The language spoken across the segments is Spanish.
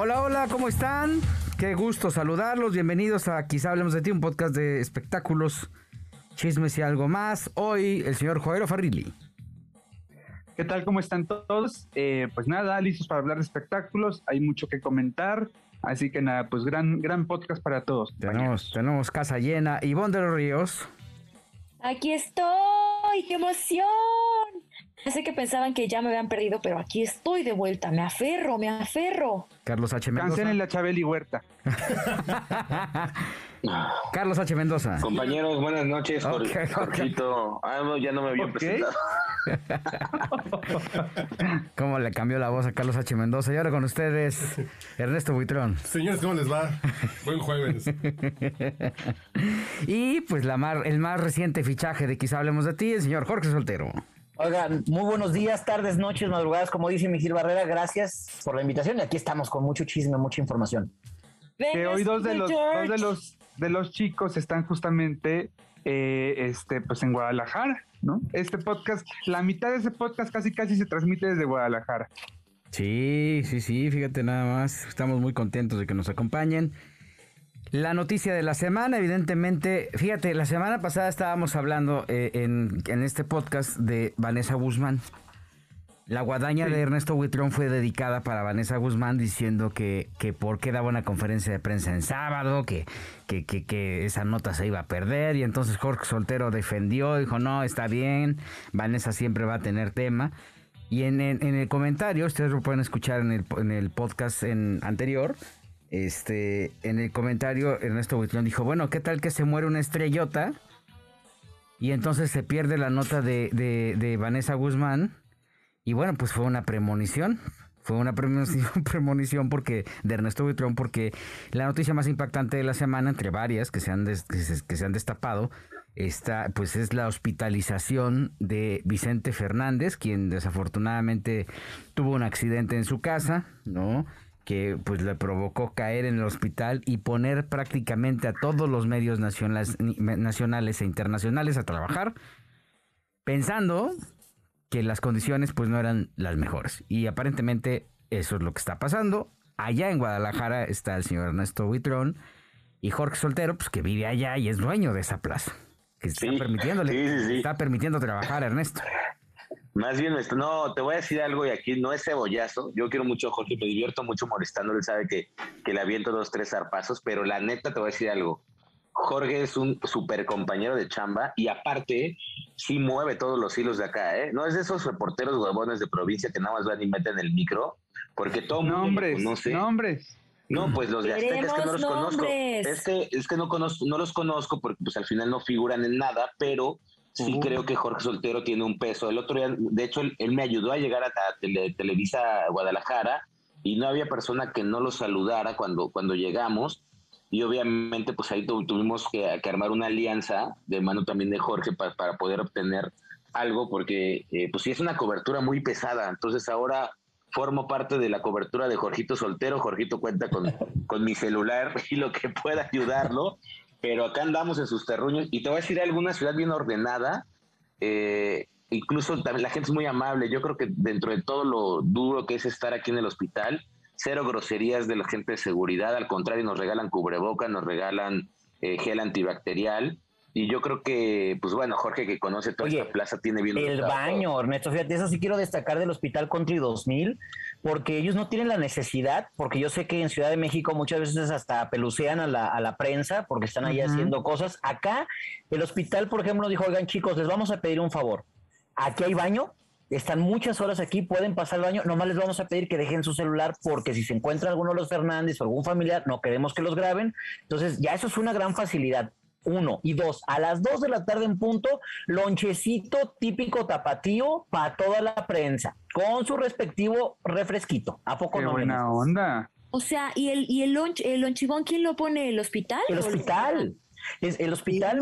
Hola, hola, ¿cómo están? Qué gusto saludarlos. Bienvenidos a Quizá Hablemos de Ti, un podcast de espectáculos, chismes y algo más. Hoy el señor Joel Farrilli. ¿Qué tal? ¿Cómo están todos? Eh, pues nada, listos para hablar de espectáculos. Hay mucho que comentar. Así que nada, pues gran, gran podcast para todos. Tenemos, tenemos casa llena. Ivonne de los Ríos. Aquí estoy, qué emoción. Ya sé que pensaban que ya me habían perdido, pero aquí estoy de vuelta. Me aferro, me aferro. Carlos H. Mendoza. Cancelen la Chabeli Huerta. Carlos H. Mendoza. Compañeros, buenas noches. Ok, Jor- ok. Jorgito. Ah, no, ya no me había Ok. presentado. ¿Cómo le cambió la voz a Carlos H. Mendoza? Y ahora con ustedes, Ernesto Buitrón. Señores, ¿cómo les va? Buen jueves. Y pues la mar- el más reciente fichaje de Quizá Hablemos de Ti, el señor Jorge Soltero. Oigan, muy buenos días, tardes, noches, madrugadas, como dice Miguel Barrera, gracias por la invitación y aquí estamos con mucho chisme, mucha información. Que hoy dos de los, dos de los, de los chicos están justamente eh, este, pues en Guadalajara, ¿no? Este podcast, la mitad de ese podcast casi casi se transmite desde Guadalajara. Sí, sí, sí, fíjate nada más. Estamos muy contentos de que nos acompañen. La noticia de la semana, evidentemente, fíjate, la semana pasada estábamos hablando eh, en, en este podcast de Vanessa Guzmán. La guadaña Sí. de Ernesto Buitrón fue dedicada para Vanessa Guzmán diciendo que, que por qué daba una conferencia de prensa en sábado, que, que, que, que esa nota se iba a perder y entonces Jorge Soltero defendió, dijo no, está bien, Vanessa siempre va a tener tema. Y en, en- en el comentario, ustedes lo pueden escuchar en el, en el podcast en, anterior, este, en el comentario Ernesto Buitrón dijo, bueno, ¿qué tal que se muere una estrellota? Y entonces se pierde la nota de, de, de Vanessa Guzmán. Y bueno, pues fue una premonición. Fue una premonición, premonición porque de Ernesto Buitrón, porque la noticia más impactante de la semana, entre varias que se han, des- que se, han destapado, está, pues es la hospitalización de Vicente Fernández, quien desafortunadamente tuvo un accidente en su casa, ¿no? Que pues le provocó caer en el hospital y poner prácticamente a todos los medios nacionales, nacionales e internacionales a trabajar, pensando que las condiciones pues no eran las mejores. Y aparentemente eso es lo que está pasando. Allá en Guadalajara está el señor Ernesto Buitrón y Jorge Soltero, pues que vive allá y es dueño de esa plaza. Que está permitiéndole, sí, sí, sí. está permitiendo trabajar a Ernesto. Más bien, esto, no, te voy a decir algo y aquí no es cebollazo. Yo quiero mucho a Jorge, me divierto mucho molestando. Él sabe que, que le aviento dos, tres zarpazos, pero la neta te voy a decir algo. Jorge es un super compañero de chamba y aparte sí mueve todos los hilos de acá, ¿eh? No es de esos reporteros huevones de provincia que nada más van y meten el micro, porque todo Nombres, conoce. nombres. No, pues los de Azteca es que no los conozco. nombres. Es que, es que no conozco, no los conozco porque pues al final no figuran en nada, pero sí Uh. creo que Jorge Soltero tiene un peso. El otro día, de hecho, él, él me ayudó a llegar a, Tele- Televisa Guadalajara y no había persona que no lo saludara cuando, cuando llegamos. Y obviamente, pues ahí tu- tuvimos que, que armar una alianza de mano también de Jorge pa- para poder obtener algo, porque eh, pues sí es una cobertura muy pesada. Entonces ahora formo parte de la cobertura de Jorgito Soltero. Jorgito cuenta con, con mi celular y lo que pueda ayudarlo. Pero acá andamos en sus terruños. Y te voy a decir alguna ciudad bien ordenada. eh, incluso también la gente es muy amable. Yo creo que dentro de todo lo duro que es estar aquí en el hospital, cero groserías de la gente de seguridad. Al contrario, nos regalan cubreboca, nos regalan eh, gel antibacterial. Y yo creo que, pues bueno, Jorge que conoce toda Oye, esta plaza tiene bien El baño, Ernesto, fíjate, eso sí quiero destacar del Hospital Country 2000, porque ellos no tienen la necesidad, porque yo sé que en Ciudad de México muchas veces hasta pelucean a la, a la prensa porque están ahí Ujú. haciendo cosas. Acá, el hospital, por ejemplo, dijo, oigan chicos, les vamos a pedir un favor. Aquí hay baño, están muchas horas aquí, pueden pasar el baño, nomás les vamos a pedir que dejen su celular porque si se encuentra alguno de los Fernández o algún familiar, no queremos que los graben. Entonces, ya eso es una gran facilidad. Uno. Y dos, a las dos de la tarde en punto, lonchecito típico tapatío para toda la prensa, con su respectivo refresquito. ¿A poco Qué no? buena onda. O sea, ¿y el, y el, lonch, el lonchibón quién lo pone? ¿El hospital? El ¿O hospital. Es el hospital.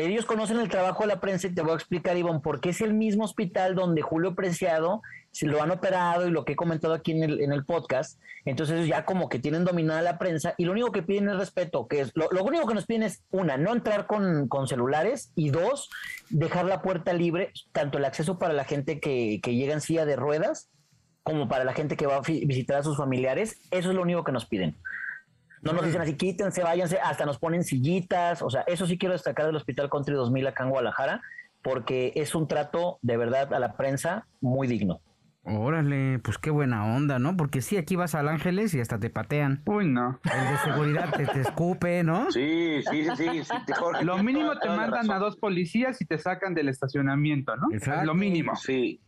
Ellos conocen el trabajo de la prensa y te voy a explicar, Ivonne, porque es el mismo hospital donde Julio Preciado se lo han operado y lo que he comentado aquí en el, en el podcast. Entonces ya como que tienen dominada la prensa y lo único que piden es respeto, que es lo, lo único que nos piden es, una, no entrar con, con celulares y dos, dejar la puerta libre, tanto el acceso para la gente que, que llega en silla de ruedas como para la gente que va a visitar a sus familiares. Eso es lo único que nos piden. No nos dicen así, quítense, váyanse, hasta nos ponen sillitas. O sea, eso sí quiero destacar del Hospital Country 2000 acá en Guadalajara, porque es un trato de verdad a la prensa muy digno. Órale, pues qué buena onda, ¿no? Porque sí, aquí vas al Ángeles y hasta te patean. Uy, no. El de seguridad te, te escupe, ¿no? Sí, sí, sí, sí. sí, te- Jorge, Lo mínimo toda- te mandan a dos policías y te sacan del estacionamiento, ¿no? Exacto. lo mínimo. Sí.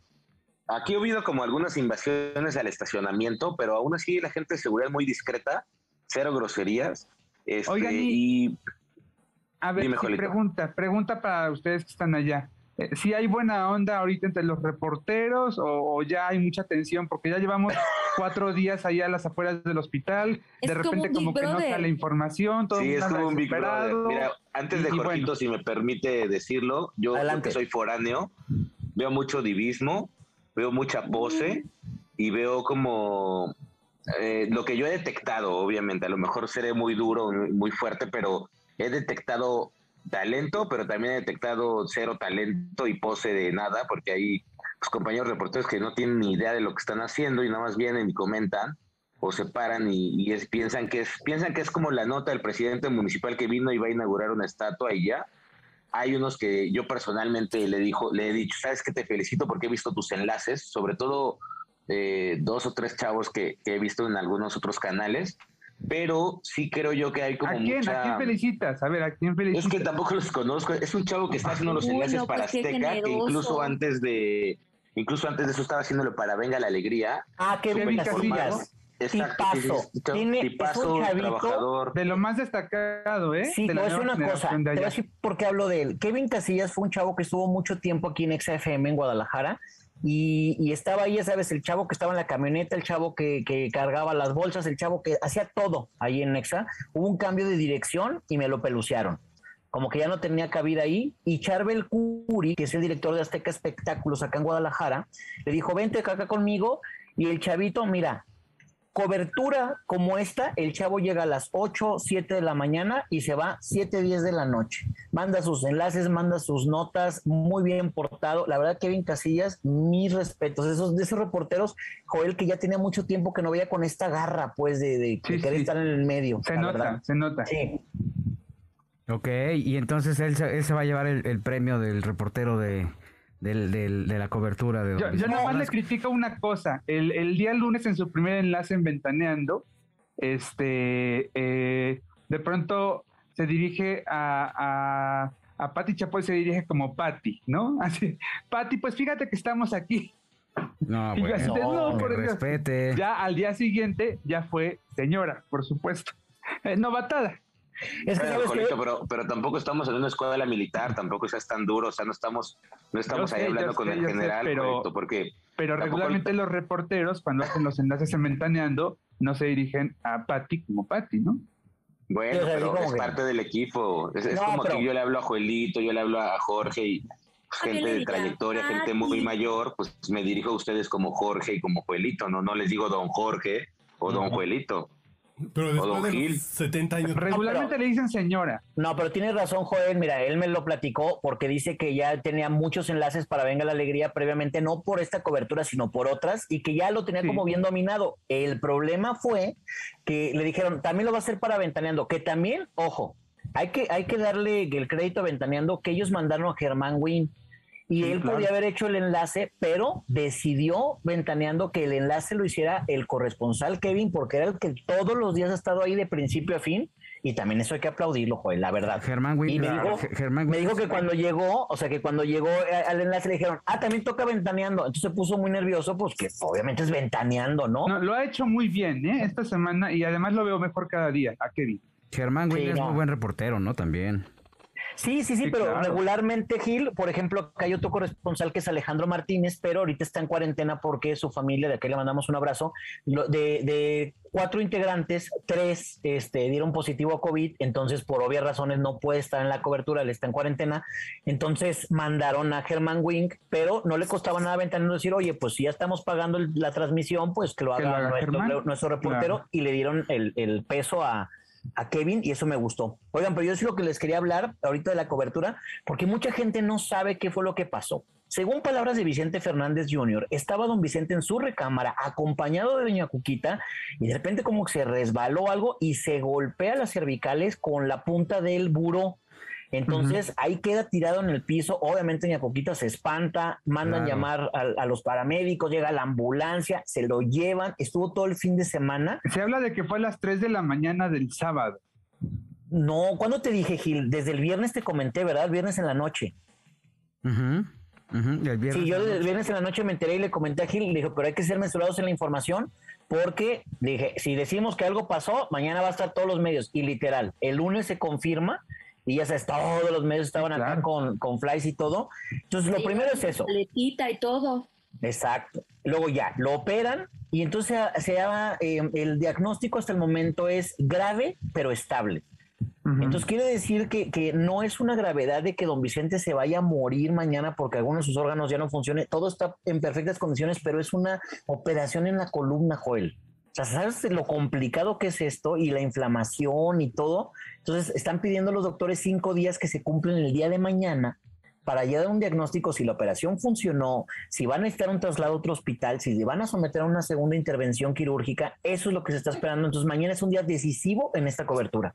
Aquí ha habido como algunas invasiones al estacionamiento, pero aún así la gente de seguridad es muy discreta, cero groserías. Este, Oigan, y- y A ver, sí, pregunta, pregunta para ustedes que están allá. Eh, ¿Sí hay buena onda ahorita entre los reporteros o, o ya hay mucha tensión? Porque ya llevamos cuatro días allá a las afueras del hospital. Es de repente como que no Brother. sale información, todo el sí, mundo es como un Big Brother. Mira, antes de Y- Jorgito, bueno. si me permite decirlo, yo que soy foráneo, veo mucho divismo, veo mucha pose y veo como eh, lo que yo he detectado, obviamente, a lo mejor seré muy duro, muy fuerte, pero he detectado talento, pero también he detectado cero talento y pose de nada, porque hay pues, compañeros reporteros que no tienen ni idea de lo que están haciendo y nada más vienen y comentan o se paran y, y es, piensan que es piensan que es como la nota del presidente municipal que vino y va a inaugurar una estatua y ya. Hay unos que yo personalmente le dijo, le he dicho, sabes que te felicito porque he visto tus enlaces, sobre todo eh, dos o tres chavos que, que he visto en algunos otros canales, pero sí creo yo que hay como ¿A quién? mucha... ¿A quién felicitas? A ver, ¿a quién felicitas? Es que tampoco los conozco. Es un chavo que está haciendo los enlaces no, para pues, Azteca, que incluso antes de, incluso antes de eso estaba haciéndolo para Venga la Alegría. Ah, qué Kevin bien Casillas. Exacto. Tipazo. sí, Tiene- es un tipazo, chavito trabajador. De lo más destacado, ¿eh? Sí, de la a decir nueva una cosa. Te voy a decir por qué hablo de él. Kevin Casillas fue un chavo que estuvo mucho tiempo aquí en XFM en Guadalajara y, estaba ahí, ya sabes, el chavo que estaba en la camioneta, el chavo que, que cargaba las bolsas, el chavo que hacía todo ahí en Nexa. Hubo un cambio de dirección y me lo pelucearon. Como que ya no tenía cabida ahí. Y Charbel Curi, que es el director de Azteca Espectáculos acá en Guadalajara, le dijo, vente acá conmigo. Y el chavito, mira, cobertura como esta, el chavo llega a las 8, 7 de la mañana y se va 7, 10 de la noche. Manda sus enlaces, manda sus notas, muy bien portado. La verdad, Kevin Casillas, mis respetos. Esos, de esos reporteros, Joel, que ya tenía mucho tiempo que no veía con esta garra, pues, de, de, de Sí, querer sí. estar en el medio. Se la nota, verdad. se nota. Sí. Ok, y entonces él, se- él se va a llevar el, el premio del reportero de, del- del- de la cobertura de... Yo, yo nada más le critico una cosa. El, el día lunes en su primer enlace en Ventaneando, este, eh, de pronto se dirige a, a, a Pati Chapoy, se dirige como Pati, ¿no? Así, Pati, pues fíjate que estamos aquí. No, así no, por respete. Ya al día siguiente ya fue señora, por supuesto. Eh, novatada. Es que, Pero, ¿sabes qué? Jolito, pero, pero tampoco estamos en una escuela militar, tampoco seas tan duro, o sea, no estamos, no estamos Yo ahí sé, hablando con sé, el yo sé, general, pero- Jolito, porque Pero regularmente el- los reporteros, cuando hacen los enlaces en Ventaneando, no se dirigen a Pati como Pati, ¿no? Bueno, pero es que- parte del equipo. Es, es No, como pero- que yo le hablo a Joelito, yo le hablo a Jorge y pues, gente de trayectoria, gente muy mayor, pues me dirijo a ustedes como Jorge y como Joelito, no, no les digo don Jorge o don Joelito. Pero después de Gil. los 70 años. Regularmente le dicen señora. No, pero tienes razón, Joel. Mira, él me lo platicó porque dice que ya tenía muchos enlaces para Venga la Alegría previamente, no por esta cobertura, sino por otras, y que ya lo tenía Sí. como bien dominado. El problema fue que le dijeron, también lo va a hacer para Ventaneando, que también, ojo, hay que, hay que darle el crédito a Ventaneando que ellos mandaron a Germán Wynn. Y Sí, él claro. podía haber hecho el enlace, pero decidió ventaneando que el enlace lo hiciera el corresponsal Kevin, porque era el que todos los días ha estado ahí de principio a fin. Y también eso hay que aplaudirlo, Joel, la verdad. Germán Y Wynn, me dijo, Ge- Germán me dijo que cuando llegó, o sea, que cuando llegó al enlace le dijeron, ah, también toca ventaneando. Entonces se puso muy nervioso, pues que obviamente es ventaneando, ¿no? No, lo ha hecho muy bien, ¿eh? Esta semana y además lo veo mejor cada día a Kevin. Germán Sí, es no. muy buen reportero, ¿no? También. Sí, sí, sí, Sí, pero claro. regularmente Gil, por ejemplo, acá hay otro corresponsal que es Alejandro Martínez, pero ahorita está en cuarentena porque su familia, de aquí le mandamos un abrazo, de, de cuatro integrantes, tres este, dieron positivo a COVID, entonces por obvias razones no puede estar en la cobertura, él está en cuarentena, entonces mandaron a Germán Wink, pero no le costaba nada Ventaneando decir, oye, pues si ya estamos pagando el- la transmisión, pues que lo Que haga, lo haga nuestro, reportero Claro. y le dieron el, el peso a, a Kevin y eso me gustó. Oigan, pero yo sí lo que les quería hablar ahorita de la cobertura, porque mucha gente no sabe qué fue lo que pasó. Según palabras de Vicente Fernández Jr., estaba don Vicente en su recámara acompañado de doña Cuquita y de repente como que se resbaló algo y se golpea las cervicales con la punta del buró. Entonces ahí queda tirado en el piso. Obviamente doña Cuquita se espanta, mandan Claro. llamar a, a los paramédicos, llega la ambulancia, se lo llevan. Estuvo todo el fin de semana. Se habla de que fue a las 3 de la mañana del sábado. No, ¿cuándo te dije, Gil? Desde el viernes te comenté, ¿verdad? El viernes en la noche. Ujú, ujú, y el viernes Sí, yo el viernes en la noche me enteré y le comenté a Gil, le dije, pero hay que ser mesurados en la información porque dije, si decimos que algo pasó, mañana va a estar todos los medios. Y literal, el lunes se confirma y ya sabes, todos los medios estaban acá Claro. con, con flies y todo. Entonces, lo primero es eso. Letita y todo. Exacto. Luego ya, lo operan y entonces se- llama, eh, el diagnóstico hasta el momento es grave, pero estable. Entonces quiere decir que, que no es una gravedad de que don Vicente se vaya a morir mañana porque alguno de sus órganos ya no funcione. Todo está en perfectas condiciones, pero es una operación en la columna, Joel. O sea, ¿sabes lo complicado que es esto y la inflamación y todo? Entonces están pidiendo los doctores cinco días que se cumplen el día de mañana para ya dar un diagnóstico si la operación funcionó, si van a necesitar un traslado a otro hospital, si van a someter a una segunda intervención quirúrgica. Eso es lo que se está esperando. Entonces mañana es un día decisivo en esta cobertura.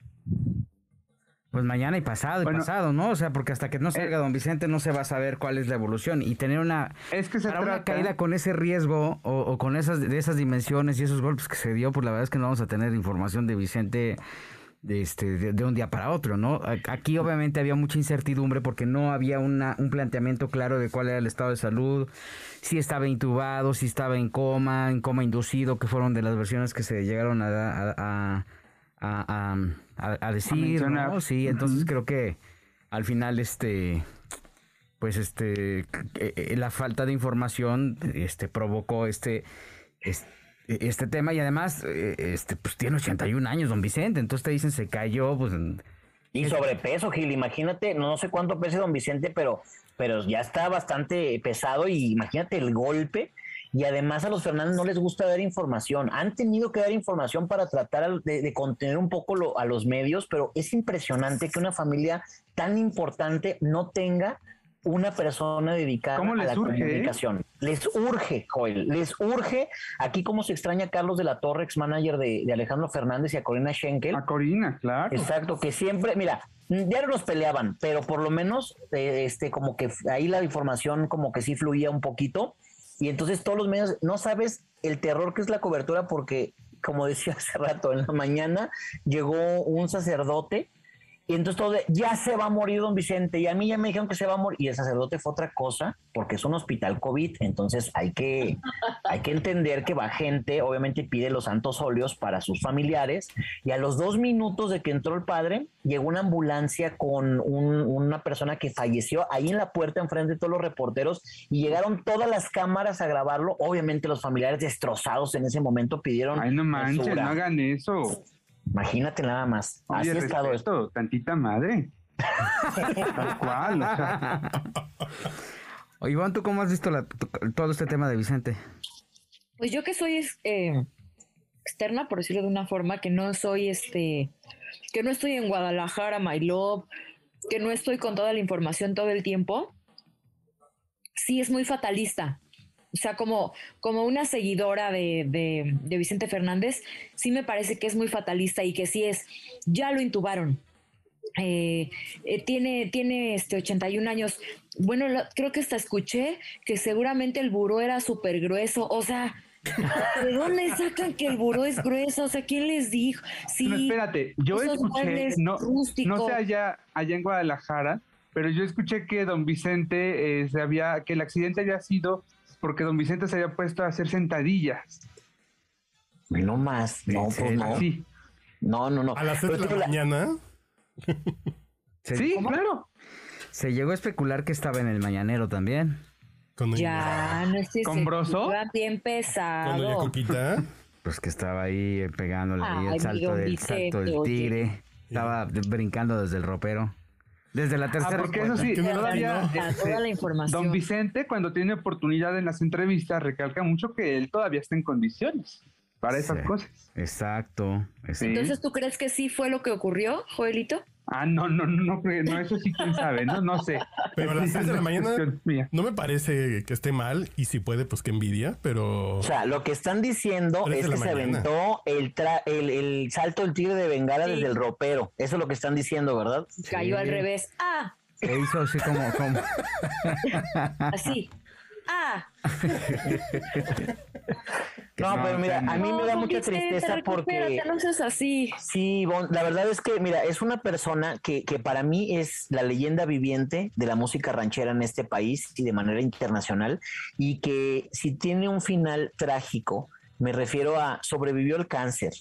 Pues mañana y pasado y pasado, ¿no? O sea, porque hasta que no salga don Vicente no se va a saber cuál es la evolución. Y tener una, Es que se para una trata- caída con ese riesgo o, o con esas de esas dimensiones y esos golpes que se dio, pues la verdad es que no vamos a tener información de Vicente de, este, de, de un día para otro, ¿no? Aquí obviamente había mucha incertidumbre porque no había una, un planteamiento claro de cuál era el estado de salud, si estaba intubado, si estaba en coma, en coma inducido, que fueron de las versiones que se llegaron a, a, a, a- a- a- decir. ¿no? Sí, entonces creo que al final este pues este eh, eh, la falta de información este provocó este es- este, tema y además eh, este pues tiene 81 años don Vicente entonces te dicen se cayó pues Y sobrepeso, Gil, imagínate, no sé cuánto pese don Vicente, pero, pero ya está bastante pesado y imagínate el golpe. Y además a los Fernández no les gusta dar información. Han tenido que dar información para tratar de, de contener un poco lo- a los medios, pero es impresionante que una familia tan importante no tenga una persona dedicada ¿Cómo a la urge, eh? comunicación. Les urge, Joel, les urge. Aquí como se extraña a Carlos de la Torre, ex manager de, de Alejandro Fernández y a Corina Schenkel. A Corina, claro. Exacto, que siempre, mira, ya no nos peleaban, pero por lo menos, eh, este, como que ahí la información como que sí fluía un poquito. Y entonces todos los medios, no sabes el terror que es la cobertura, porque, como decía hace rato, en la mañana llegó un sacerdote y entonces todo de, ya se va a morir don Vicente, y a mí ya me dijeron que se va a morir, y el sacerdote fue otra cosa, porque es un hospital COVID, entonces hay que, hay que entender que va gente, obviamente pide los santos óleos para sus familiares, y a los dos minutos de que entró el padre, llegó una ambulancia con un- una persona que falleció ahí en la puerta enfrente de todos los reporteros, y llegaron todas las cámaras a grabarlo, obviamente los familiares destrozados en ese momento pidieron... Ay, no manches, no hagan eso. Imagínate nada más, así Oye, esto. respeto, tantita madre. Tal cual, o sea, Oye, Iván, ¿tú cómo has visto la- todo este tema de Vicente? Pues yo que soy es- eh, externa, por decirlo de una forma, que no soy este, que no estoy en Guadalajara, my love, que no estoy con toda la información todo el tiempo, sí es muy fatalista. O sea, como, como una seguidora de, de- de Vicente Fernández, sí me parece que es muy fatalista y que sí es, ya lo intubaron. Eh, eh, tiene, tiene este 81 años. Bueno, lo- creo que hasta escuché que seguramente el buró era súper grueso. O sea, ¿de dónde sacan que el buró es grueso? O sea, ¿quién les dijo? Sí, no, espérate, yo escuché, no, rústicos. no sé allá, allá en Guadalajara, pero yo escuché que don Vicente eh, se había, que el accidente había sido porque don Vicente se había puesto a hacer sentadillas. No más, no, pues no. Así. No, no, no. A las 7 de Pero la mañana. Sí, claro. Se llegó a especular que estaba en el mañanero también. Con Ya, no estés ¿Con Broso? bien Con doña pesado. Coquita. Pues que estaba ahí eh, pegándole ahí el salto del, salto del oye. tigre. Estaba brincando desde el ropero. Desde la Ah, tercera porque eso sí, todavía. Ah, este, toda la información. Don Vicente, cuando tiene oportunidad en las entrevistas, recalca mucho que él todavía está en condiciones para esas Sí. cosas. Exacto. exacto. Entonces, ¿tú crees que sí fue lo que ocurrió, Joelito? Ah, no, no, no, no, no, eso sí, quién sabe, ¿no? No sé. Pero a las Esa 6 de la mañana no me parece que esté mal y si puede, pues que envidia, pero O sea, lo que están diciendo es que se aventó el, tra- el, el salto del tigre de Bengala Sí. desde el ropero. Eso es lo que están diciendo, ¿verdad? Cayó al revés. Ah, Se hizo así como, como así. Ah, No, No, pero mira, a mí me da mucha tristeza porque... no seas así. Sí, Bon, la verdad es que, mira, es una persona que, que para mí es la leyenda viviente de la música ranchera en este país y de manera internacional, y que si tiene un final trágico, me refiero a sobrevivió el cáncer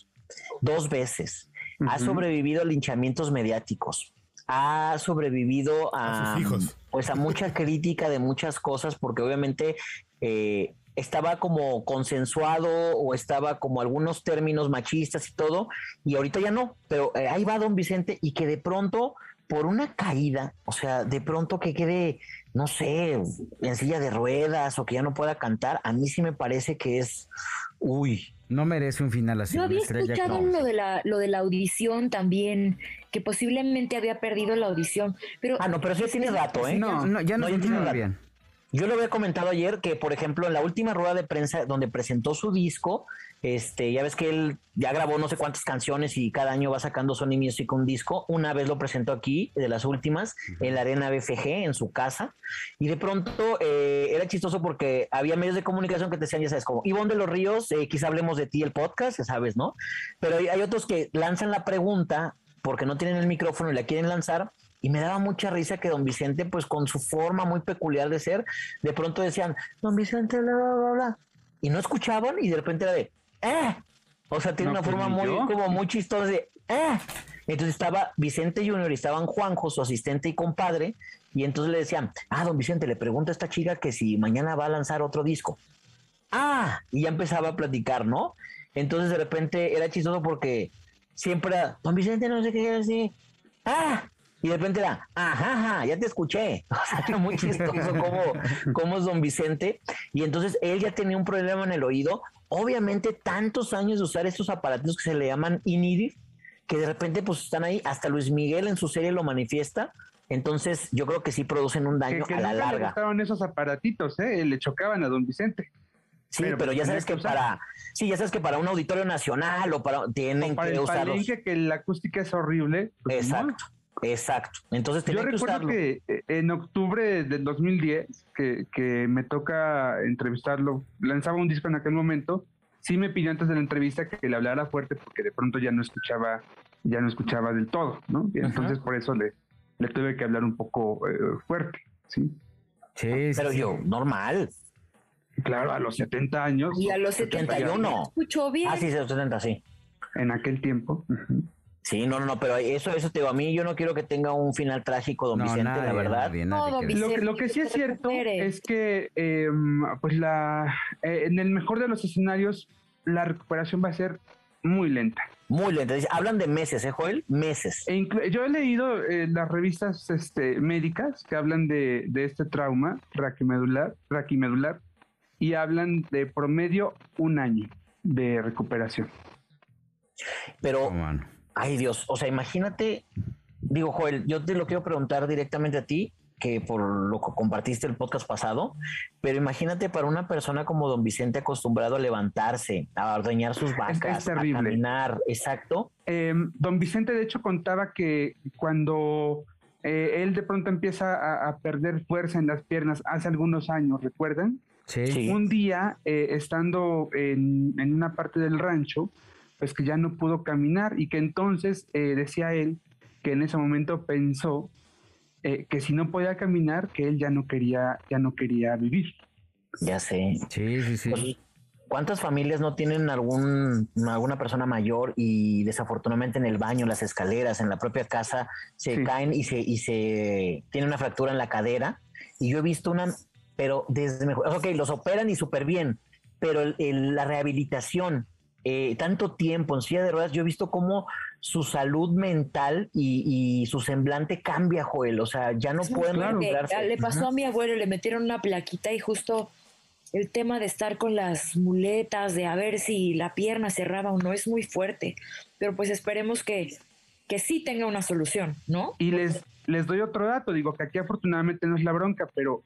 dos veces, ha sobrevivido a linchamientos mediáticos, ha sobrevivido a, A sus hijos. Pues a mucha crítica de muchas cosas, porque obviamente eh, estaba como consensuado o estaba como algunos términos machistas y todo, y ahorita ya no, pero eh, ahí va don Vicente y que de pronto por una caída, o sea, de pronto que quede, no sé, en silla de ruedas o que ya no pueda cantar, a mí sí me parece que es, uy, no merece un final así. Yo había escuchado lo de la lo de la audición también, que posiblemente había perdido la audición, pero ah, no, pero eso ya tiene rato, ¿eh? No, no, ya no, No, ya tiene funciona rato. bien. Yo lo había comentado ayer que, por ejemplo, en la última rueda de prensa donde presentó su disco, este, ya ves que él ya grabó no sé cuántas canciones y cada año va sacando Sony Music un disco. Una vez lo presentó aquí, de las últimas, en la Arena BFG, en su casa. Y de pronto eh, era chistoso porque había medios de comunicación que te decían, ya sabes, como Ivonne de los Ríos, eh, quizá hablemos de ti el podcast, ya sabes, ¿no? Pero hay, hay otros que lanzan la pregunta porque no tienen el micrófono y la quieren lanzar. Y me daba mucha risa que don Vicente, pues con su forma muy peculiar de ser, de pronto decían, don Vicente, bla, bla, bla, bla. Y no escuchaban y de repente era de, ¡eh! O sea, tiene No, una pues, forma muy, yo. como muy chistosa de, ¡eh! Entonces estaba Vicente Junior y estaban Juanjo, su asistente y compadre, y entonces le decían, ah, don Vicente, le pregunta a esta chica que si mañana va a lanzar otro disco. Ah, y ya empezaba a platicar, ¿no? Entonces de repente era chistoso porque siempre era, don Vicente, no sé qué quiere decir. Ah, y de repente era, ajá, ya te escuché. O sea, era muy chistoso cómo, cómo es don Vicente. Y entonces él ya tenía un problema en el oído. Obviamente, tantos años de usar estos aparatos que se le llaman INIDIR, que de repente pues están ahí. Hasta Luis Miguel en su serie lo manifiesta. Entonces, yo creo que sí producen un daño que a la nunca le larga. gustaron esos aparatitos, ¿eh? Le chocaban a don Vicente. Sí, Pero, pero, ya sabes que usar. para, sí, ya sabes que para un auditorio nacional o para tienen O para que el usarlos. palenque, que la acústica es horrible. pues, no. Exacto. Entonces Yo tenían que recuerdo usarlo. que eh, en octubre del 2010, que, que me toca entrevistarlo, lanzaba un disco en aquel momento, sí me pidió antes de la entrevista que le hablara fuerte porque de pronto ya no escuchaba, ya no escuchaba del todo, ¿no? Y entonces por eso le, le tuve que hablar un poco eh, fuerte, ¿sí? Sí, sí, Pero sí. yo, normal. Claro, a los 70 años. y a los 71 71. escuchó bien. Ah, sí, 70, sí. En aquel tiempo. Sí, no, no, no, pero eso, eso te digo, a mí yo no quiero que tenga un final trágico, don No, Vicente, nadie, la verdad. nadie, No, nadie Lo, que- Vicente, lo que sí es cierto es que, eh, pues la, eh, en el mejor de los escenarios, la recuperación va a ser muy lenta. Muy. Dice, Hablan de meses, ¿eh, Joel? Meses. E yo he leído eh, las revistas este, médicas que hablan de, de este trauma raquimedular, raquimedular y hablan de promedio un año de recuperación. Pero, ¿Cómo no? Ay Dios, o sea, imagínate, digo, Joel, yo te lo quiero preguntar directamente a ti, que por lo que compartiste el podcast pasado, pero imagínate para una persona como don Vicente acostumbrado a levantarse, a ordeñar sus vacas, a terrible. caminar, exacto. Eh, don Vicente, de hecho, contaba que cuando eh, él de pronto empieza a, a perder fuerza en las piernas hace algunos años, ¿recuerdan? Sí. Sí. Un día, eh, estando en, en una parte del rancho, pues que ya no pudo caminar y que entonces eh, decía él que en ese momento pensó eh, que si no podía caminar, que él ya no quería, ya no quería vivir. Ya sé. Sí, sí, sí. Pues, ¿Cuántas familias no tienen algún, alguna persona mayor y desafortunadamente en el baño, las escaleras, en la propia casa, se caen y se, y se tiene una fractura en la cadera? Y yo he visto una, pero desde mejor, ok, los operan y súper bien, pero la rehabilitación, eh, tanto tiempo en silla de ruedas, yo he visto cómo su salud mental y, su semblante cambia, Joel. O sea, ya no pueden claro. Le pasó a mi abuelo, le metieron una plaquita y justo el tema de estar con las muletas, de a ver si la pierna cerraba o no, es muy fuerte. Pero pues esperemos que, que sí tenga una solución, ¿no? Y les, les doy otro dato, digo que aquí afortunadamente no es la bronca, pero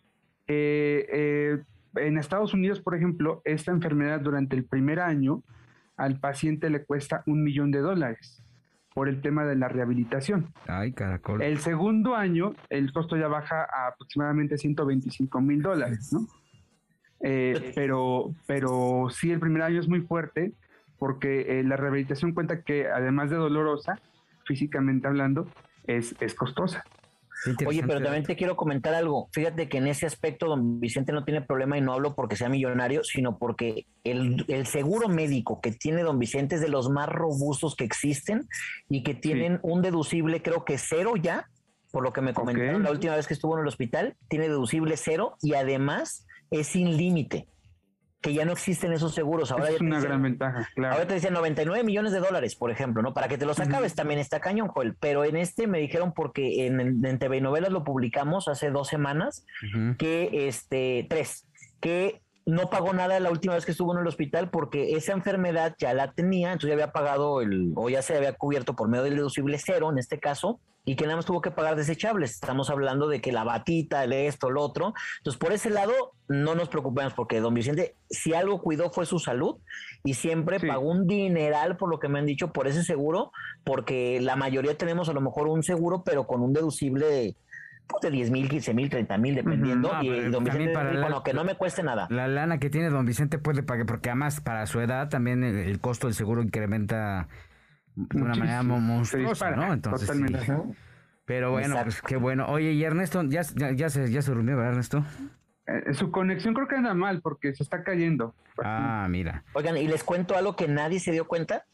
eh, eh, en Estados Unidos, por ejemplo, esta enfermedad durante el primer año al paciente le cuesta un millón de dólares por el tema de la rehabilitación. Ay, caracol. El segundo año, el costo ya baja a aproximadamente 125 mil dólares, ¿no? Eh, pero, pero sí, el primer año es muy fuerte porque eh, la rehabilitación cuenta que además de dolorosa, físicamente hablando, es, es costosa. Oye, pero también te quiero comentar algo. Fíjate que en ese aspecto don Vicente no tiene problema y no hablo porque sea millonario, sino porque el, seguro médico que tiene don Vicente es de los más robustos que existen y que tienen un deducible creo que cero ya, por lo que me comentaron la última vez que estuvo en el hospital, tiene deducible cero y además es sin límite, que ya no existen esos seguros. Ahora es una gran ventaja, claro. Ahora te dicen 99 millones de dólares, por ejemplo, ¿no? Para que te los acabes también está cañón, Joel. Pero en este me dijeron, porque en, en TV Novelas lo publicamos hace dos semanas, que este, tres, que no pagó nada la última vez que estuvo en el hospital porque esa enfermedad ya la tenía, entonces ya había pagado el, o ya se había cubierto por medio del deducible cero en este caso, y que nada más tuvo que pagar desechables. Estamos hablando de que la batita, el esto, el otro. Entonces, por ese lado, no nos preocupemos porque don Vicente, si algo cuidó fue su salud y siempre pagó un dineral, por lo que me han dicho, por ese seguro, porque la mayoría tenemos a lo mejor un seguro, pero con un deducible de 10 mil, 15 mil, 30 mil, dependiendo. y don Vicente para que no me cueste nada. La lana que tiene don Vicente puede pagar, porque además para su edad también el, costo del seguro incrementa de una manera monstruosa, ¿no? Entonces, Pero bueno, pues qué bueno. Oye, y Ernesto, ya, ya, se, ya se durmió, ¿verdad, Ernesto? Eh, su conexión creo que anda mal porque se está cayendo. Ah, mira. Oigan, y les cuento algo que nadie se dio cuenta.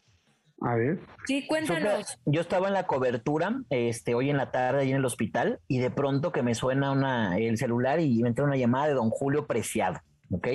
A ver. Sí, cuéntanos. Yo estaba en la cobertura, este, hoy en la tarde, ahí en el hospital, y de pronto que me suena una, el celular y me entra una llamada de don Julio Preciado, ¿ok?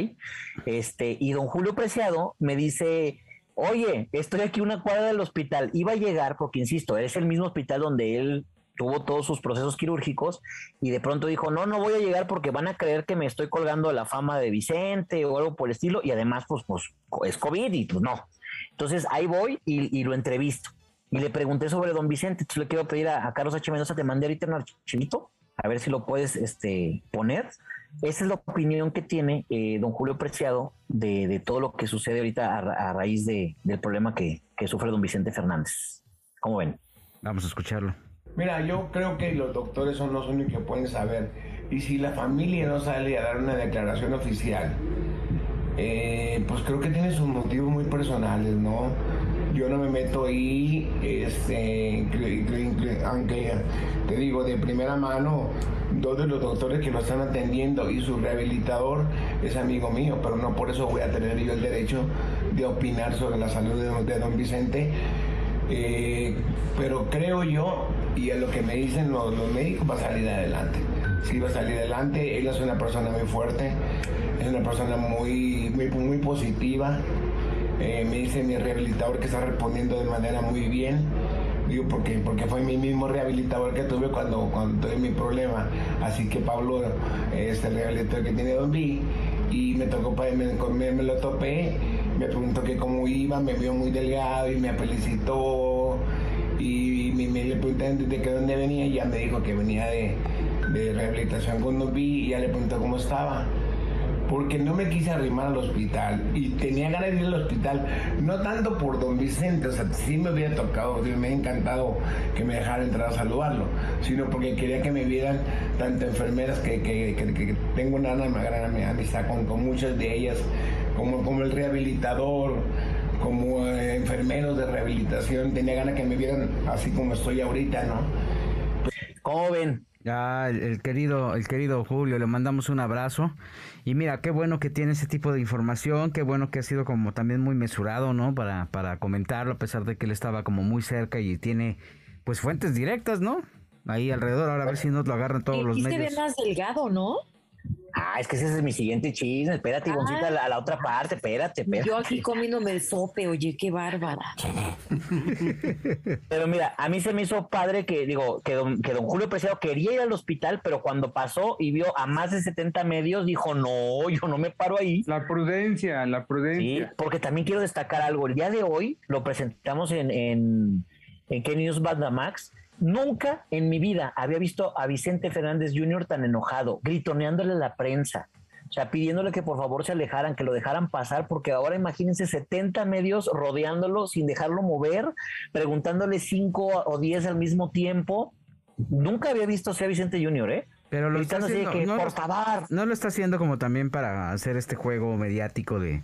Este, y don Julio Preciado me dice, oye, estoy aquí una cuadra del hospital, iba a llegar, porque insisto, es el mismo hospital donde él tuvo todos sus procesos quirúrgicos y de pronto dijo, no, no voy a llegar porque van a creer que me estoy colgando la fama de Vicente o algo por el estilo y además pues, pues es COVID y pues no. Entonces ahí voy y, lo entrevisto. Y le pregunté sobre don Vicente. Entonces le quiero pedir a, Carlos H. Mendoza, te mandé ahorita un archivito, a ver si lo puedes este, poner. Esa es la opinión que tiene eh, don Julio Preciado de, todo lo que sucede ahorita a, raíz de, del problema que, que sufre don Vicente Fernández. ¿Cómo ven? Vamos a escucharlo. Mira, yo creo que los doctores son los únicos que pueden saber. Y si la familia no sale a dar una declaración oficial, eh, pues creo que tiene sus motivos muy personales, ¿no? Yo no me meto ahí, este, aunque te digo de primera mano, dos de los doctores que lo están atendiendo y su rehabilitador es amigo mío, pero no por eso voy a tener yo el derecho de opinar sobre la salud de, don Vicente. Eh, pero creo yo, y a lo que me dicen los, médicos, va a salir adelante. Sí, va a salir adelante. Él es una persona muy fuerte es una persona muy, muy, muy positiva. Eh, me dice mi rehabilitador que está respondiendo de manera muy bien. Digo, porque, porque fue mi mismo rehabilitador que tuve cuando, cuando tuve mi problema. Así que Pablo es el rehabilitador que tiene Don B. Y me tocó, me, me, lo topé, me preguntó que cómo iba, me vio muy delgado y me felicitó. Y, me, le pregunté de que dónde venía y ya me dijo que venía de, de rehabilitación con Don B y ya le preguntó cómo estaba porque no me quise arrimar al hospital y tenía ganas de ir al hospital, no tanto por don Vicente, o sea, sí me hubiera tocado, me ha encantado que me dejara entrar a saludarlo, sino porque quería que me vieran tanto enfermeras que, que, tengo una gran amistad con, con muchas de ellas, como, como el rehabilitador, como eh, enfermeros de rehabilitación, tenía ganas que me vieran así como estoy ahorita, ¿no? ¿Cómo Ya, el, el querido, el querido Julio, le mandamos un abrazo. Y mira, qué bueno que tiene ese tipo de información, qué bueno que ha sido como también muy mesurado, ¿no? Para, para comentarlo, a pesar de que él estaba como muy cerca y tiene pues fuentes directas, ¿no? Ahí alrededor, ahora a ver si nos lo agarran todos los Y se medios. ve más delgado, ¿no? Ah, es que ese es mi siguiente chisme. Espérate, Ivoncita, a la, a la otra parte. Espérate, espérate. Yo aquí comiéndome el sope, oye, qué bárbara. Pero mira, a mí se me hizo padre que, digo, que don, que don Julio Preciado quería ir al hospital, pero cuando pasó y vio a más de 70 medios, dijo, no, yo no me paro ahí. La prudencia, la Sí, prudencia. porque también quiero destacar algo. El día de hoy lo presentamos en, en, en K News Max. Nunca en mi vida había visto a Vicente Fernández Jr. tan enojado, gritoneándole a la prensa. O sea, pidiéndole que por favor se alejaran, que lo dejaran pasar, porque ahora imagínense 70 medios rodeándolo sin dejarlo mover, preguntándole 5 o 10 al mismo tiempo. Nunca había visto a Vicente Jr., ¿eh? Pero lo está Gritando haciendo, que, no, por favor. no lo está haciendo como también para hacer este juego mediático de...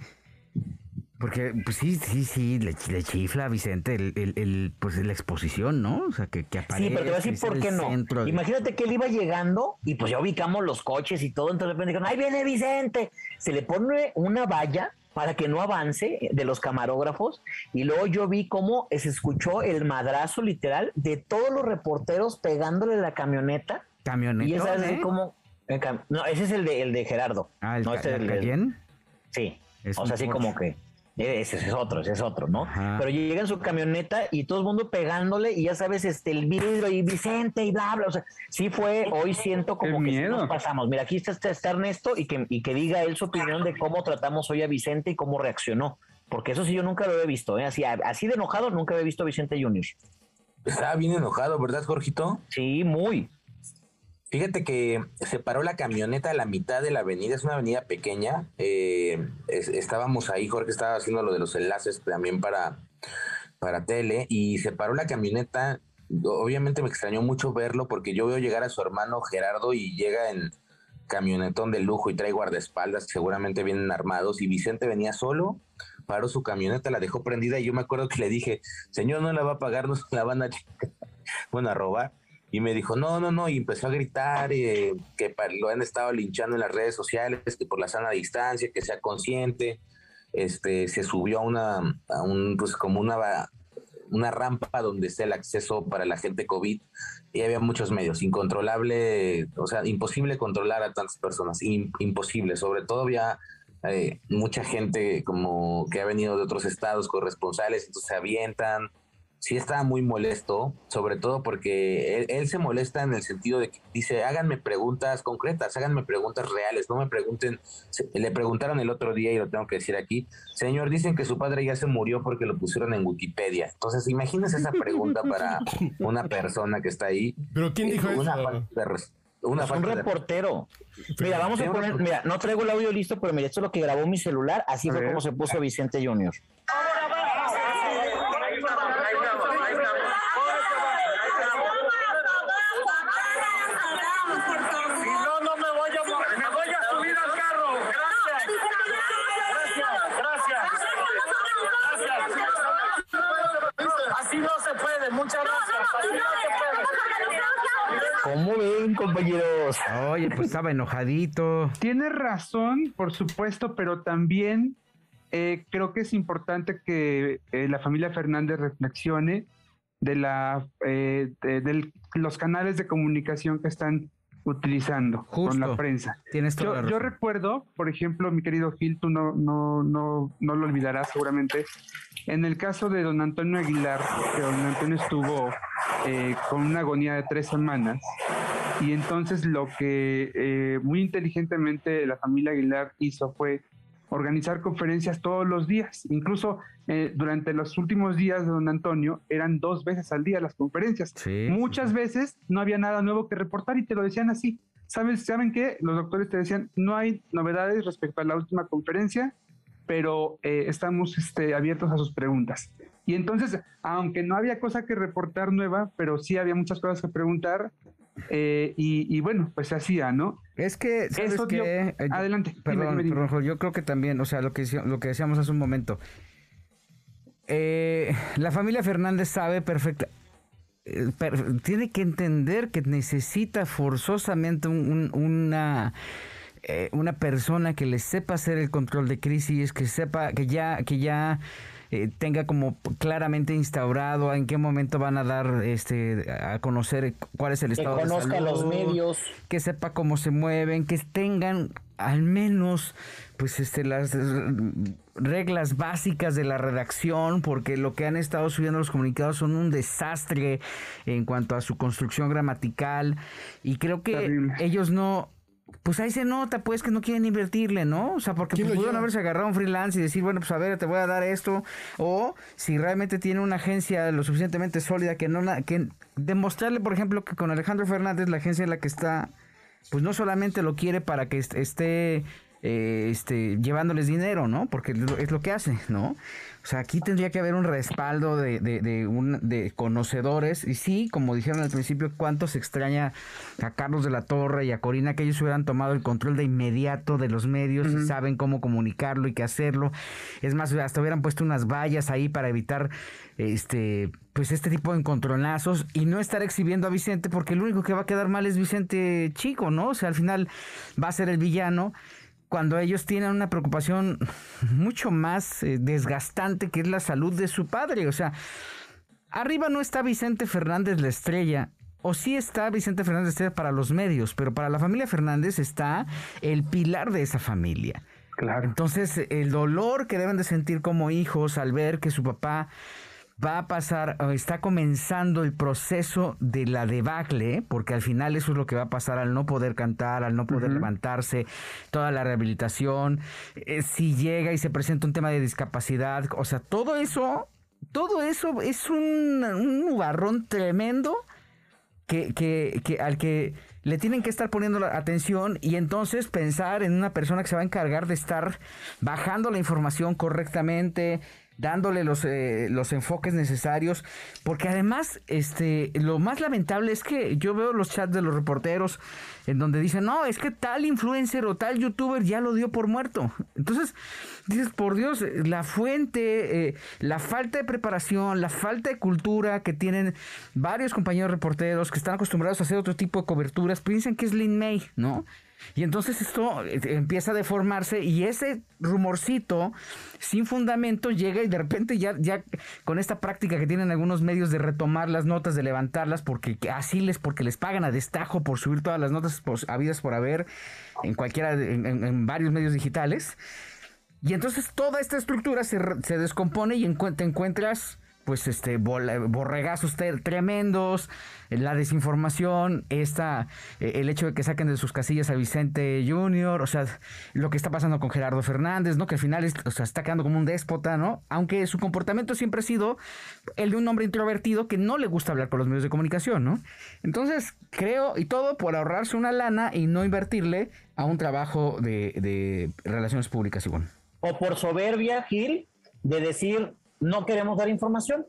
Porque, pues sí, sí, sí, le, le chifla a Vicente el, el, el, pues la exposición, ¿no? O sea, que, que Sí, aparece. pero te voy a decir por qué no. de- Imagínate que él iba llegando y pues ya ubicamos los coches y todo, entonces de repente dijeron, ahí viene Vicente. Se le pone una valla para que no avance de los camarógrafos y luego yo vi cómo se escuchó el madrazo literal de todos los reporteros pegándole la camioneta Camionetón, y esa es ¿eh? como... No, ese es el de, el de Gerardo. Ah, el, no, este es el el de-. Sí, Es o sea, así Porsche. como que eh, ese es otro, ese es otro, ¿no? Ajá. Pero llega en su camioneta y todo el mundo pegándole y ya sabes, este, el vidrio y Vicente y bla, bla, o sea, sí fue, hoy siento como Qué que sí miedo. nos pasamos. Mira, aquí está, está, está Ernesto y que, y que diga él su opinión de cómo tratamos hoy a Vicente y cómo reaccionó. Porque eso sí yo nunca lo había visto, ¿eh? Así, así de enojado nunca había visto a Vicente Junior. Estaba bien enojado, ¿verdad, Jorgito? Sí, muy. Fíjate que se paró la camioneta a la mitad de la avenida, es una avenida pequeña. eh, es- estábamos ahí, Jorge estaba haciendo lo de los enlaces también para, para tele, y se paró la camioneta. Obviamente me extrañó mucho verlo porque yo veo llegar a su hermano Gerardo y llega en camionetón de lujo y trae guardaespaldas seguramente vienen armados y Vicente venía solo, paró su camioneta, la dejó prendida y yo me acuerdo que le dije, señor, no la va a pagar, no se la van a, chingar". bueno, a robar. Y me dijo, no, no, no, y empezó a gritar eh, que lo han estado linchando en las redes sociales, que por la sana distancia, que sea consciente. Este, se subió a una, a un, pues como una, una rampa donde está el acceso para la gente COVID y había muchos medios, incontrolable, o sea, imposible controlar a tantas personas, im- imposible, sobre todo había eh, mucha gente como que ha venido de otros estados corresponsales, entonces se avientan, sí estaba muy molesto, sobre todo porque él, él se molesta en el sentido de que dice, háganme preguntas concretas, háganme preguntas reales, no me pregunten, se- le preguntaron el otro día y lo tengo que decir aquí, señor, dicen que su padre ya se murió porque lo pusieron en Wikipedia. Entonces, imagínense esa pregunta para una persona que está ahí. ¿Pero quién dijo una eso? falta de res- una Es un de- reportero. Mira, vamos a poner, mira, no traigo el audio listo, pero mira, esto es lo que grabó mi celular, así fue como se puso Vicente Junior. Si no, no me voy a mover. Me voy a subir al carro. Gracias. Gracias. Gracias. Gracias. Así no se puede. Muchas gracias. Así no se puede. ¿Cómo ven, compañeros? Oye, pues estaba enojadito. Tienes razón, por supuesto, pero también eh, creo que es importante que eh, la familia Fernández reflexione de, la, eh, de, del- los canales de comunicación que están utilizando con la prensa. Tienes toda Yo, la yo recuerdo, por ejemplo, mi querido Gil, tú no, no, no, no lo olvidarás seguramente, en el caso de don Antonio Aguilar, que don Antonio estuvo eh, con una agonía de tres semanas, y entonces lo que eh, muy inteligentemente la familia Aguilar hizo fue organizar conferencias todos los días, incluso eh, durante los últimos días de don Antonio eran dos veces al día las conferencias. Sí. Muchas veces no había nada nuevo que reportar y te lo decían así. ¿Sabes? ¿Saben qué? Los doctores te decían, no hay novedades respecto a la última conferencia, pero eh, estamos este, abiertos a sus preguntas. Y entonces, aunque no había cosa que reportar nueva, pero sí había muchas cosas que preguntar, eh, y, y bueno, pues se hacía, ¿no? Es que, ¿sabes Eso dio- qué? Eh, Adelante, Perdón, dime, dime. perdón, yo creo que también, o sea, lo que, lo que decíamos hace un momento. Eh, la familia Fernández sabe perfecta. eh, per- tiene que entender que necesita forzosamente un- un- una una persona que le sepa hacer el control de crisis, que sepa que ya que ya eh, tenga como claramente instaurado en qué momento van a dar este a conocer cuál es el Que estado de conozca salud, los medios. que sepa cómo se mueven, que tengan al menos pues este las reglas básicas de la redacción, porque lo que han estado subiendo los comunicados son un desastre en cuanto a su construcción gramatical y creo que ellos no pues ahí se nota pues que no quieren invertirle, ¿no? O sea, porque ¿Quién pues, pudieron haberse agarrado un freelance y decir, bueno, pues a ver, te voy a dar esto. O si realmente tiene una agencia lo suficientemente sólida que no que demostrarle, por ejemplo, que con Alejandro Fernández, la agencia en la que está, pues no solamente lo quiere para que est- esté eh, este, llevándoles dinero, ¿no? Porque es lo- que hace, ¿no? O sea, aquí tendría que haber un respaldo de, de, de, un- de conocedores. Y sí, como dijeron al principio, cuánto se extraña a Carlos de la Torre y a Corina que ellos hubieran tomado el control de inmediato de los medios y saben cómo comunicarlo y qué hacerlo. Es más, hasta hubieran puesto unas vallas ahí para evitar este pues este tipo de encontronazos y no estar exhibiendo a Vicente porque el único que va a quedar mal es Vicente Chico, ¿no? O sea, al final va a ser el villano cuando ellos tienen una preocupación mucho más eh, desgastante que es la salud de su padre. O sea, arriba no está Vicente Fernández la estrella. O sí está Vicente Fernández la estrella para los medios, pero para la familia Fernández está el pilar de esa familia. Claro. Entonces, el dolor que deben de sentir como hijos al ver que su papá va a pasar, está comenzando el proceso de la debacle, porque al final eso es lo que va a pasar al no poder cantar, al no poder levantarse, toda la rehabilitación, eh, si llega y se presenta un tema de discapacidad, o sea, todo eso, todo eso es un, un nubarrón tremendo que, que, que al que le tienen que estar poniendo la atención y entonces pensar en una persona que se va a encargar de estar bajando la información correctamente, dándole los, eh, los enfoques necesarios, porque además este lo más lamentable es que yo veo los chats de los reporteros en donde dicen, no, es que tal influencer o tal youtuber ya lo dio por muerto. Entonces, dices, por Dios, la fuente, eh, la falta de preparación, la falta de cultura que tienen varios compañeros reporteros que están acostumbrados a hacer otro tipo de coberturas, piensan que es Lin May, ¿no? Y entonces esto eh, empieza a deformarse y ese rumorcito sin fundamento llega y de repente ya, ya con esta práctica que tienen algunos medios de retomar las notas, de levantarlas, porque que así les, porque les pagan a destajo por subir todas las notas por, habidas por haber en cualquiera, en, en- varios medios digitales. Y entonces toda esta estructura se, descompone y te encuentras pues este borregazos tremendos, eh, la desinformación, esta, eh, el hecho de que saquen de sus casillas a Vicente Junior, o sea, lo que está pasando con Gerardo Fernández, ¿no? Que al final está quedando como un déspota, ¿no? Aunque su comportamiento siempre ha sido el de un hombre introvertido que no le gusta hablar con los medios de comunicación, ¿no? Entonces, creo, y todo por ahorrarse una lana y no invertirle a un trabajo de, de relaciones públicas igual. O por soberbia, Gil, de decir, no queremos dar información.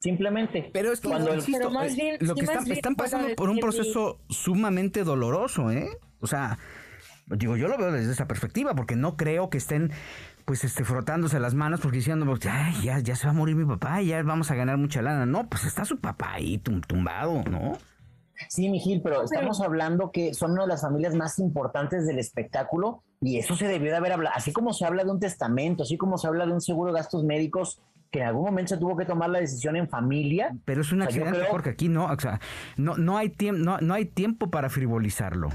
Simplemente. Pero es que, Cuando el- insisto, Pero más bien- lo sí, que más están, bien están pasando por un proceso sumamente doloroso, ¿eh? O sea, digo, yo lo veo desde esa perspectiva, porque no creo que estén pues este frotándose las manos porque diciendo, pues, ay, ya, ya se va a morir mi papá, ya vamos a ganar mucha lana. No, pues está su papá ahí tum- tumbado, ¿no? Sí, Mijil, pero estamos hablando que son una de las familias más importantes del espectáculo y eso se debió de haber hablado. Así como se habla de un testamento, así como se habla de un seguro de gastos médicos, que en algún momento se tuvo que tomar la decisión en familia. Pero es un O sea, accidente, creo- porque aquí no, o sea, no, no hay tiempo, no, no hay tiempo para frivolizarlo.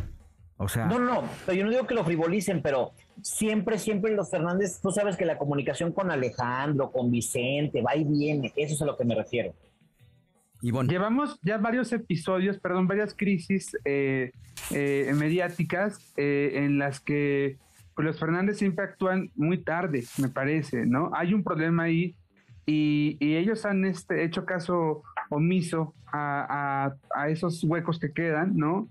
O sea, No, no, no, pero yo no digo que lo frivolicen, pero siempre, siempre los Fernández, tú sabes que la comunicación con Alejandro, con Vicente, va y viene, eso es a lo que me refiero. Llevamos ya varios episodios, perdón, varias crisis eh, eh, mediáticas eh, en las que pues, los Fernández siempre actúan muy tarde, me parece, ¿no? Hay un problema ahí y, ellos han este, hecho caso omiso a- a esos huecos que quedan, ¿no?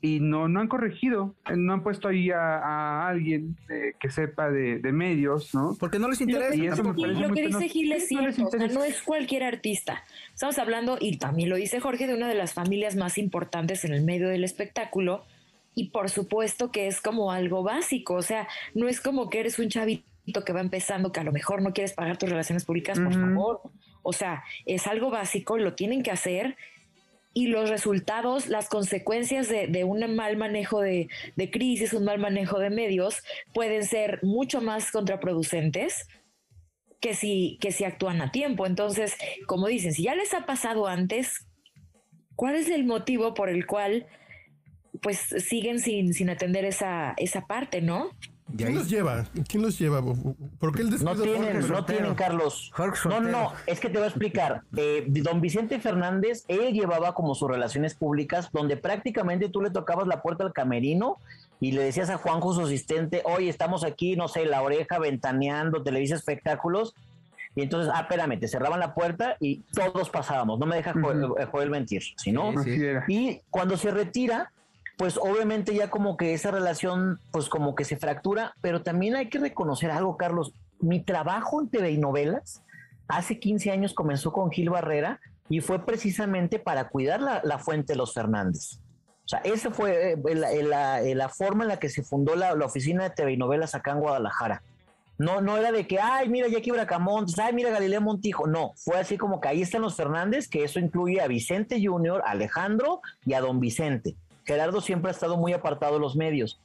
Y no, no han corregido, eh, no han puesto ahí a, a alguien eh, que sepa de, de medios, ¿no? Porque no les Lo interesa. que, Y eso me lo que dice. Gil es No cierto, o sea, no es cualquier artista. Estamos hablando, y también lo dice Jorge, de una de las familias más importantes en el medio del espectáculo, y por supuesto que es como algo básico, o sea, no es como que eres un chavito que va empezando, que a lo mejor no quieres pagar tus relaciones públicas, por favor. O sea, es algo básico, lo tienen que hacer y los resultados, las consecuencias de, un mal manejo de, de, crisis, un mal manejo de medios, pueden ser mucho más contraproducentes que si, que si actúan a tiempo. Entonces, como dicen, si ya les ha pasado antes, ¿cuál es el motivo por el cual pues siguen sin, sin atender esa, esa parte, ¿no? ¿Quién los lleva? ¿Quién los lleva? ¿Por qué el No tienen, no tienen, Carlos. No, no, es que te voy a explicar. Eh, don Vicente Fernández, él llevaba como sus relaciones públicas, donde prácticamente tú le tocabas la puerta al camerino y le decías a Juanjo, su asistente, oye, estamos aquí, no sé, la oreja, ventaneando, televisa espectáculos. Y entonces, ah, espérame, te cerraban la puerta y todos pasábamos. No me deja Joel, mentir, ¿sí no? y cuando se retira, pues obviamente ya como que esa relación, pues como que se fractura, pero también hay que reconocer algo, Carlos. Mi trabajo en TV y novelas hace 15 años comenzó con Gil Barrera y fue precisamente para cuidar la, fuente de los Fernández. O sea, esa fue eh, la, forma en la que se fundó la, oficina de TV y novelas acá en Guadalajara. No, no era de que, ay, mira Jackie Bracamontes, ay, mira Galilea Montijo. No, fue así como que ahí están los Fernández, que eso incluye a Vicente Junior, Alejandro y a Don Vicente. Gerardo siempre ha estado muy apartado de los medios,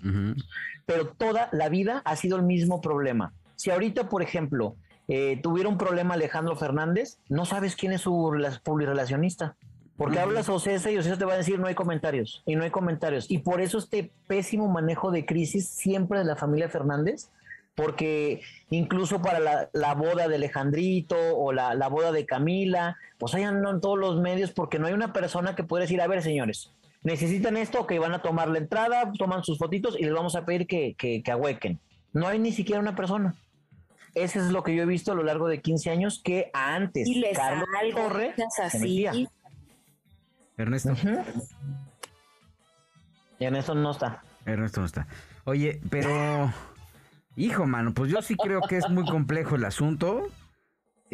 pero toda la vida ha sido el mismo problema. Si ahorita, por ejemplo, eh, tuviera un problema Alejandro Fernández, no sabes quién es su publirelacionista. Porque hablas a Ocesa y Ocesa te va a decir no hay comentarios y no hay comentarios. Y por eso este pésimo manejo de crisis siempre de la familia Fernández, porque incluso para la, boda de Alejandrito o la, boda de Camila, pues ahí andan todos los medios porque no hay una persona que pueda decir, a ver señores, necesitan esto, que van a tomar la entrada, toman sus fotitos y les vamos a pedir que, que, ahuequen. No hay ni siquiera una persona. Eso es lo que yo he visto a lo largo de 15 años que antes y les Carlos Torre así. Ernesto. Ernesto no está. Ernesto no está. Oye, pero hijo, mano, pues yo sí creo que es muy complejo el asunto.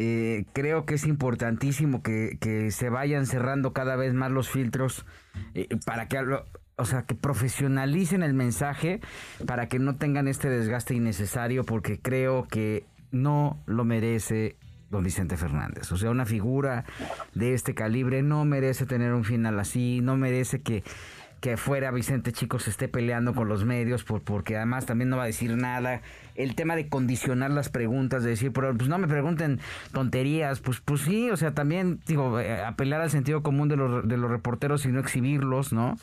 Eh, creo que es importantísimo que, se vayan cerrando cada vez más los filtros eh, para que, o sea, que profesionalicen el mensaje para que no tengan este desgaste innecesario, porque creo que no lo merece don Vicente Fernández. O sea, una figura de este calibre no merece tener un final así, no merece que que fuera Vicente Chico se esté peleando con los medios, por, porque además también no va a decir nada. El tema de condicionar las preguntas, de decir, pero pues no me pregunten tonterías, pues, pues sí, o sea, también, digo, eh, apelar al sentido común de los, de los reporteros y no exhibirlos, ¿no?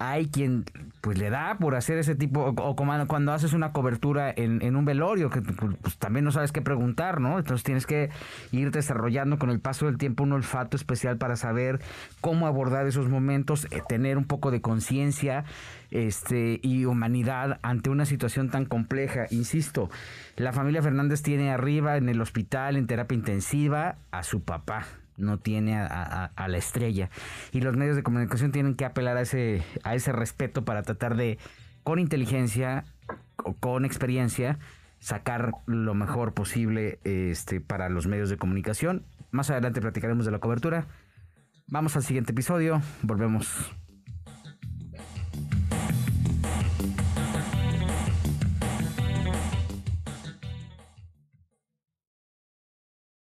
Hay quien pues le da por hacer ese tipo, o, como cuando haces una cobertura en, un velorio, que pues, también no sabes qué preguntar, ¿no? Entonces tienes que ir desarrollando con el paso del tiempo un olfato especial para saber cómo abordar esos momentos, eh, tener un poco de conciencia este, y humanidad ante una situación tan compleja. Insisto, la familia Fernández tiene arriba en el hospital, en terapia intensiva, a su papá no tiene a, la estrella. Y los medios de comunicación tienen que apelar a ese, a ese respeto para tratar de, con inteligencia, o con experiencia, sacar lo mejor posible este, para los medios de comunicación. Más adelante platicaremos de la cobertura. Vamos al siguiente episodio. Volvemos.